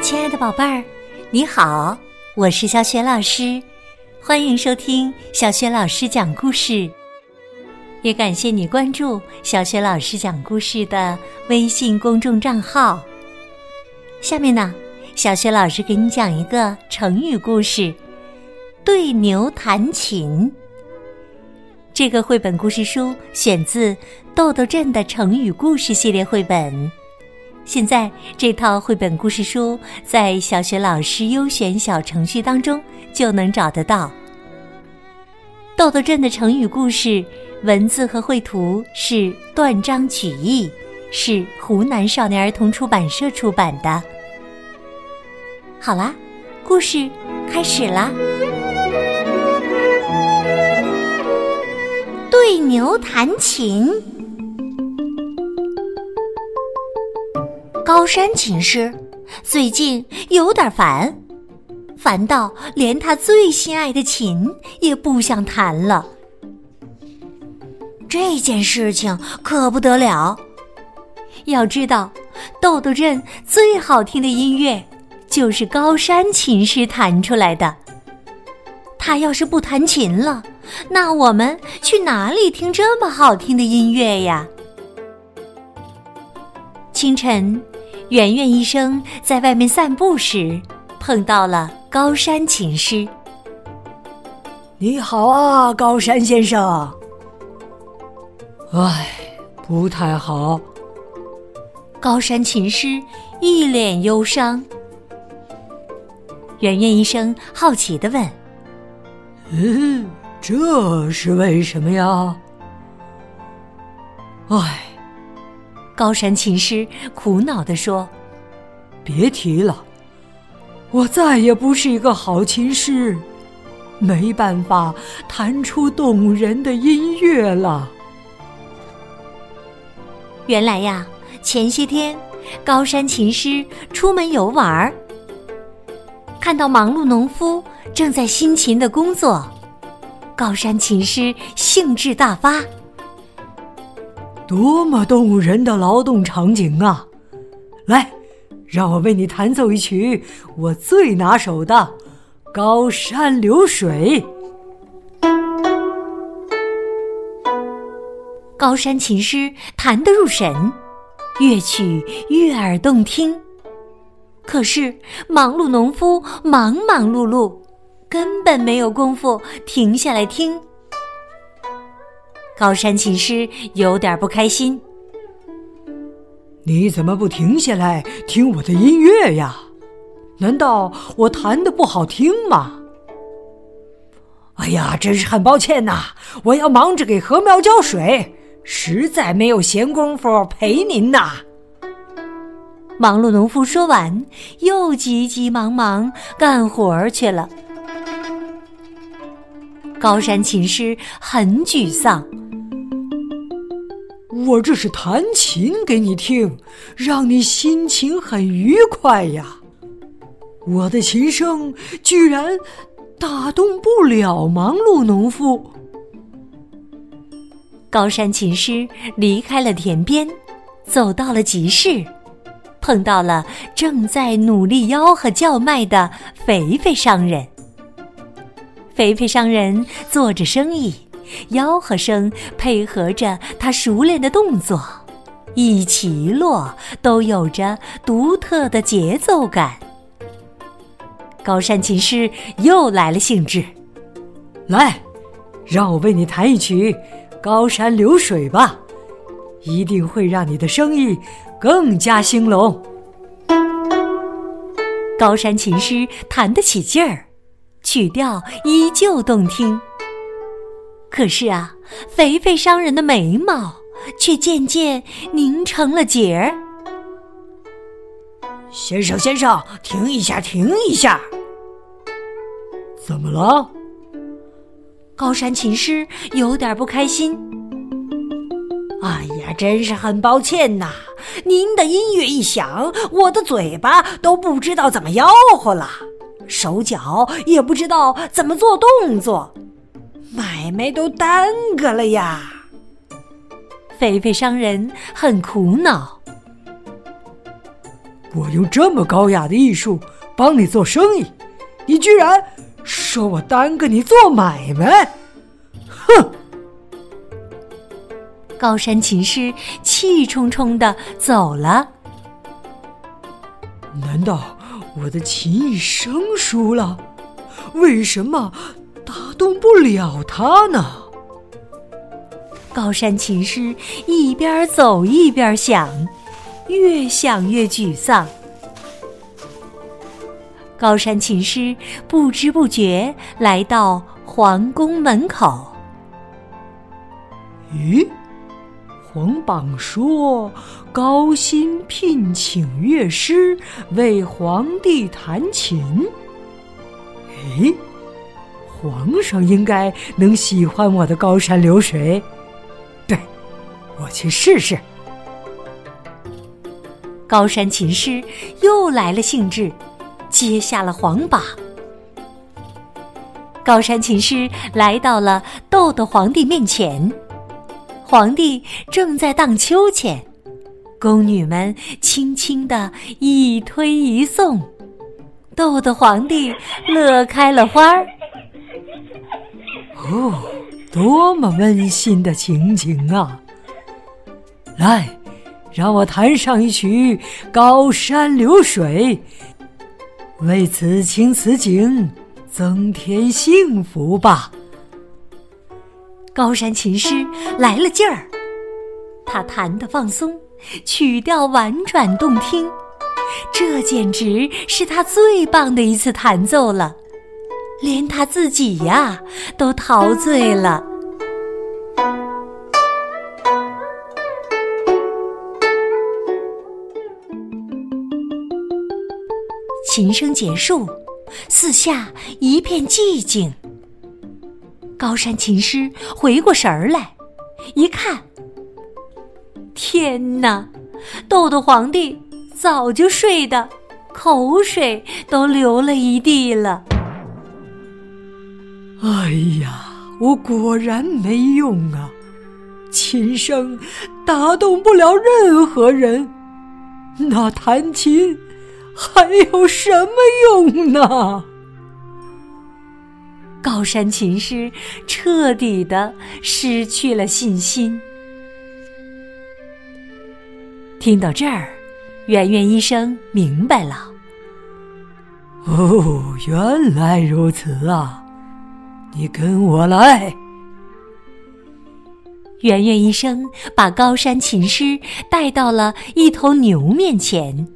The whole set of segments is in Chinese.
亲爱的宝贝儿，你好，我是小雪老师，欢迎收听小雪老师讲故事。也感谢你关注小雪老师讲故事的微信公众账号。下面呢，小雪老师给你讲一个成语故事——对牛弹琴。这个绘本故事书选自《豆豆镇的成语故事》系列绘本。现在这套绘本故事书在小学老师优选小程序当中就能找得到。豆豆镇的成语故事文字和绘图是断章取义，是湖南少年儿童出版社出版的。好啦，故事开始啦！对牛弹琴。高山琴师最近有点烦，烦到连他最心爱的琴也不想弹了。这件事情可不得了。要知道，豆豆镇最好听的音乐就是高山琴师弹出来的。他要是不弹琴了，那我们去哪里听这么好听的音乐呀？清晨。圆圆医生在外面散步时，碰到了高山琴师。你好啊，高山先生。唉，不太好。高山琴师一脸忧伤。圆圆医生好奇的问：“嗯，这是为什么呀？”唉。高山琴师苦恼地说：“别提了，我再也不是一个好琴师，没办法弹出动人的音乐了。”原来呀，前些天高山琴师出门游玩儿，看到忙碌农夫正在辛勤的工作，高山琴师兴致大发。多么动人的劳动场景啊！来，让我为你弹奏一曲我最拿手的《高山流水》。高山琴师弹得入神，乐曲悦耳动听。可是忙碌农夫忙忙碌碌，根本没有功夫停下来听。高山琴师有点不开心。你怎么不停下来听我的音乐呀？难道我弹的不好听吗？哎呀，真是很抱歉呐！我要忙着给禾苗浇水，实在没有闲工夫陪您呐。忙碌农夫说完，又急急忙忙干活去了。高山琴师很沮丧。我这是弹琴给你听，让你心情很愉快呀。我的琴声居然打动不了忙碌农夫。高山琴师离开了田边，走到了集市，碰到了正在努力吆喝叫卖的肥肥商人。肥肥商人做着生意。吆喝声配合着他熟练的动作，一起一落都有着独特的节奏感。高山琴师又来了兴致，来，让我为你弹一曲《高山流水》吧，一定会让你的生意更加兴隆。高山琴师弹得起劲儿，曲调依旧动听。可是啊，肥肥商人的眉毛却渐渐拧成了结儿。先生，先生，停一下，停一下！怎么了？高山琴师有点不开心。哎呀，真是很抱歉呐！您的音乐一响，我的嘴巴都不知道怎么吆喝了，手脚也不知道怎么做动作。买卖都耽搁了呀！肥肥商人很苦恼。我用这么高雅的艺术帮你做生意，你居然说我耽搁你做买卖！哼！高山琴师气冲冲的走了。难道我的琴艺生疏了？为什么打动不了他呢？高山琴师一边走一边想，越想越沮丧。高山琴师不知不觉来到皇宫门口。咦？皇榜说高薪聘请乐师为皇帝弹琴。诶，皇上应该能喜欢我的高山流水。对，我去试试。高山琴师又来了兴致，接下了皇榜。高山琴师来到了豆豆皇帝面前。皇帝正在荡秋千，宫女们轻轻的一推一送，豆豆皇帝乐开了花儿。哦，多么温馨的情景啊！来，让我弹上一曲《高山流水》，为此情此景增添幸福吧。高山琴师来了劲儿，他弹得放松，曲调婉转动听，这简直是他最棒的一次弹奏了，连他自己呀都陶醉了。琴声结束，四下一片寂静。高山琴师回过神儿来，一看，天哪！豆豆皇帝早就睡得口水都流了一地了。哎呀，我果然没用啊！琴声打动不了任何人，那弹琴还有什么用呢？高山琴师彻底的失去了信心。听到这儿，圆圆医生明白了。哦，原来如此啊！你跟我来。圆圆医生把高山琴师带到了一头牛面前。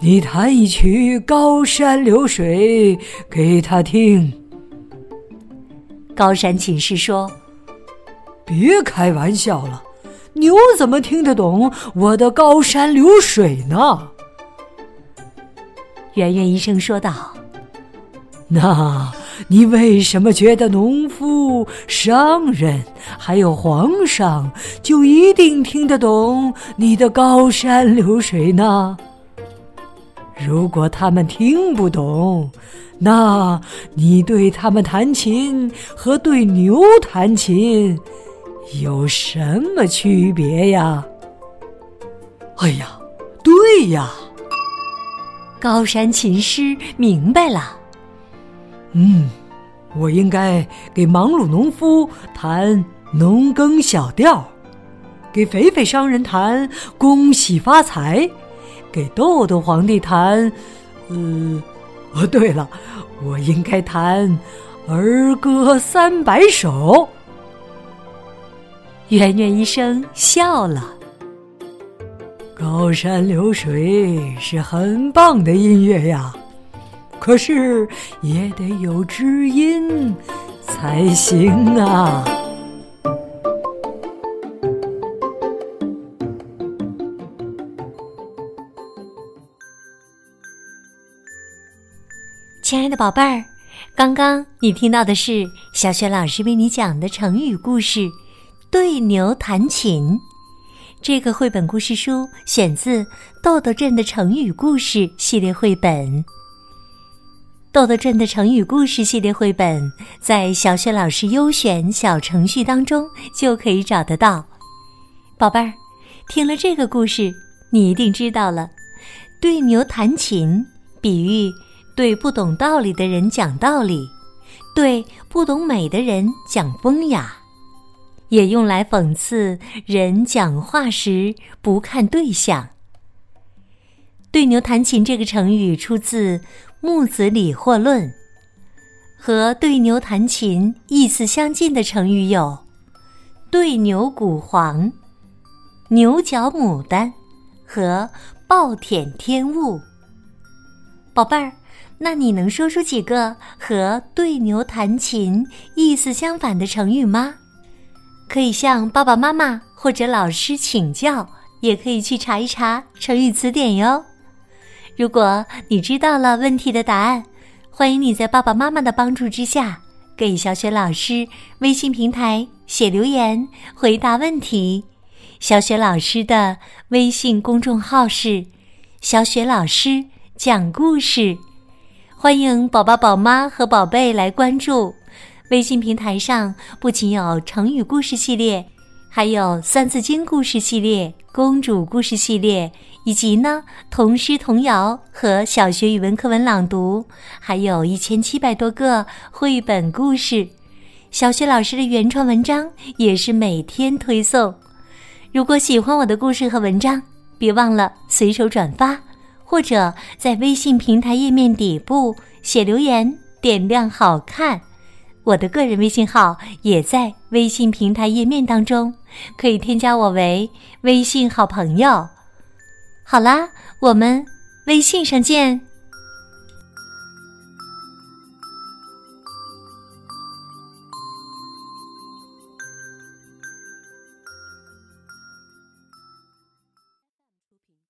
你弹一曲《高山流水》给他听。高山琴师说：“别开玩笑了，牛怎么听得懂我的《高山流水》呢？”圆圆医生说道：“那你为什么觉得农夫、商人还有皇上就一定听得懂你的《高山流水》呢？”如果他们听不懂，那你对他们弹琴和对牛弹琴有什么区别呀？哎呀，对呀！高山琴师明白了。嗯，我应该给忙碌农夫弹农耕小调，给肥肥商人弹恭喜发财。给豆豆皇帝弹，呃，哦，对了，我应该弹儿歌三百首。圆圆医生笑了。高山流水是很棒的音乐呀，可是也得有知音才行啊。亲爱的宝贝儿，刚刚你听到的是小雪老师为你讲的成语故事《对牛弹琴》。这个绘本故事书选自《豆豆镇的成语故事》系列绘本。《豆豆镇的成语故事》系列绘本在小雪老师优选小程序当中就可以找得到。宝贝儿，听了这个故事，你一定知道了。对牛弹琴，比喻对不懂道理的人讲道理，对不懂美的人讲风雅，也用来讽刺人讲话时不看对象。对牛弹琴这个成语出自《木子李货论》，和对牛弹琴意思相近的成语有“对牛鼓簧”“牛角牡丹”和“暴殄天物”。宝贝儿，那你能说出几个和“对牛弹琴”意思相反的成语吗？可以向爸爸妈妈或者老师请教，也可以去查一查成语词典哟。如果你知道了问题的答案，欢迎你在爸爸妈妈的帮助之下，给小雪老师微信平台写留言回答问题。小雪老师的微信公众号是“小雪老师讲故事”，欢迎宝宝、宝妈和宝贝来关注。微信平台上不仅有成语故事系列，还有《三字经》故事系列。公主故事系列，以及呢童诗童谣和小学语文课文朗读，还有一千七百多个绘本故事，小学老师的原创文章也是每天推送。如果喜欢我的故事和文章，别忘了随手转发，或者在微信平台页面底部写留言，点亮好看。我的个人微信号也在微信平台页面当中，可以添加我为微信好朋友。好啦，我们微信上见。